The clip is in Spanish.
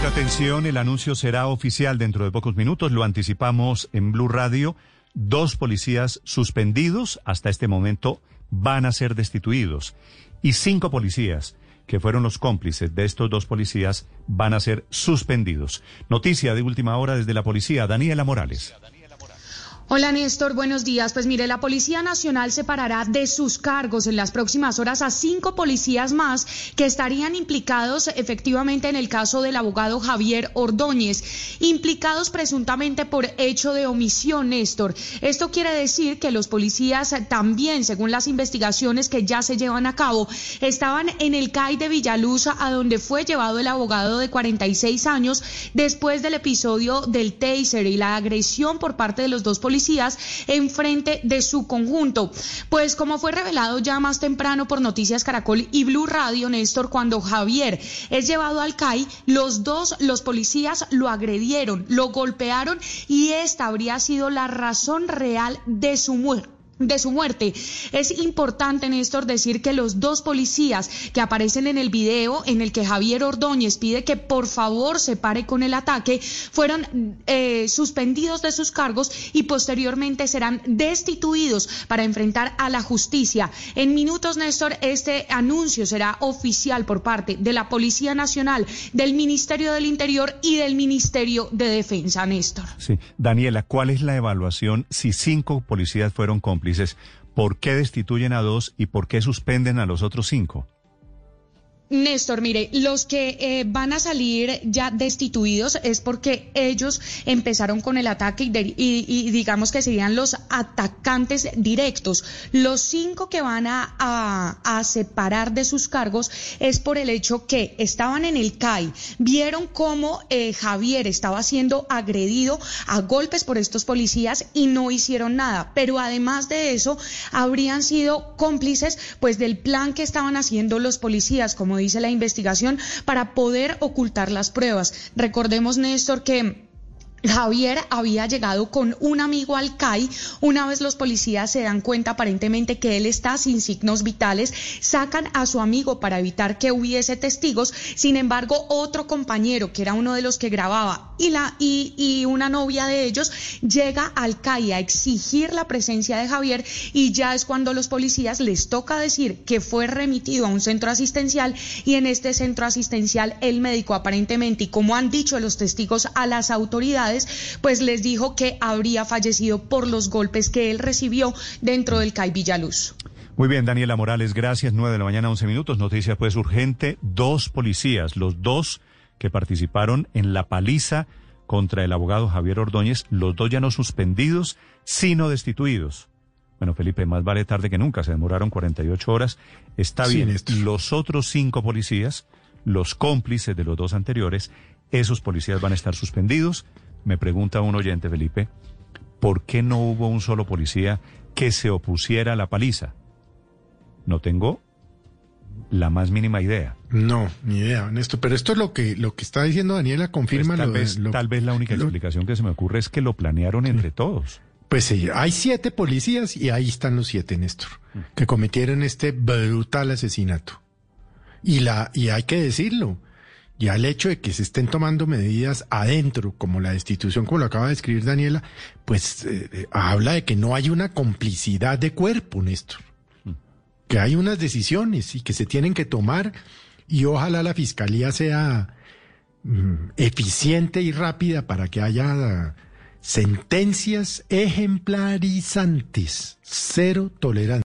Mucha atención, el anuncio será oficial dentro de pocos minutos, lo anticipamos en Blue Radio. Dos policías suspendidos hasta este momento van a ser destituidos y cinco policías que fueron los cómplices de estos dos policías van a ser suspendidos. Noticia de última hora desde la policía, Daniela Morales. Hola Néstor, buenos días. Pues mire, la Policía Nacional separará de sus cargos en las próximas horas a cinco policías más que estarían implicados efectivamente en el caso del abogado Javier Ordóñez, implicados presuntamente por hecho de omisión, Néstor. Esto quiere decir que los policías también, según las investigaciones que ya se llevan a cabo, estaban en el CAI de Villaluz, a donde fue llevado el abogado de 46 años después del episodio del taser y la agresión por parte de los dos policías en frente de su conjunto. Pues como fue revelado ya más temprano por Noticias Caracol y Blue Radio, Néstor, cuando Javier es llevado al CAI, los dos, los policías lo agredieron, lo golpearon y esta habría sido la razón real de su muerte de su muerte. Es importante, Néstor, decir que los dos policías que aparecen en el video en el que Javier Ordóñez pide que por favor se pare con el ataque, fueron eh, suspendidos de sus cargos y posteriormente serán destituidos para enfrentar a la justicia. En minutos, Néstor, este anuncio será oficial por parte de la Policía Nacional, del Ministerio del Interior y del Ministerio de Defensa, Néstor. Sí. Daniela, ¿cuál es la evaluación si cinco policías fueron cómplices? Dices, ¿por qué destituyen a dos y por qué suspenden a los otros cinco? Néstor, mire, los que eh, van a salir ya destituidos es porque ellos empezaron con el ataque y, digamos que serían los atacantes directos. Los cinco que van a, a, separar de sus cargos es por el hecho que estaban en el CAI, vieron cómo eh, Javier estaba siendo agredido a golpes por estos policías y no hicieron nada. Pero además de eso, habrían sido cómplices pues del plan que estaban haciendo los policías, como dice la investigación, para poder ocultar las pruebas. Recordemos, Néstor, que Javier había llegado con un amigo al CAI. Una vez los policías se dan cuenta aparentemente que él está sin signos vitales, sacan a su amigo para evitar que hubiese testigos. Sin embargo, otro compañero, que era uno de los que grababa, y, la, y, una novia de ellos, llega al CAI a exigir la presencia de Javier y ya es cuando los policías les toca decir que fue remitido a un centro asistencial y en este centro asistencial el médico aparentemente, y como han dicho los testigos a las autoridades, pues les dijo que habría fallecido por los golpes que él recibió dentro del CAI Villaluz. Muy bien, Daniela Morales, gracias. 9 de la mañana, 11 minutos. Noticia pues urgente. Dos policías, los dos que participaron en la paliza contra el abogado Javier Ordóñez, los dos ya no suspendidos, sino destituidos. Bueno, Felipe, más vale tarde que nunca, se demoraron 48 horas. Está bien, los otros cinco policías, los cómplices de los dos anteriores, esos policías van a estar suspendidos, me pregunta un oyente, Felipe, ¿por qué no hubo un solo policía que se opusiera a la paliza? No tengo la más mínima idea. No, ni idea, Néstor. Pero esto es lo que lo que está diciendo Daniela, confirma pues tal, vez, tal vez la única explicación que se me ocurre es que lo planearon entre todos. Pues sí, hay siete policías y ahí están los siete, Néstor, que cometieron este brutal asesinato. Y la y hay que decirlo, y al hecho de que se estén tomando medidas adentro, como la destitución, como lo acaba de escribir Daniela, pues eh, eh, habla de que no hay una complicidad de cuerpo, Néstor. Que hay unas decisiones y que se tienen que tomar y ojalá la fiscalía sea mm, eficiente y rápida para que haya sentencias ejemplarizantes, cero tolerancia.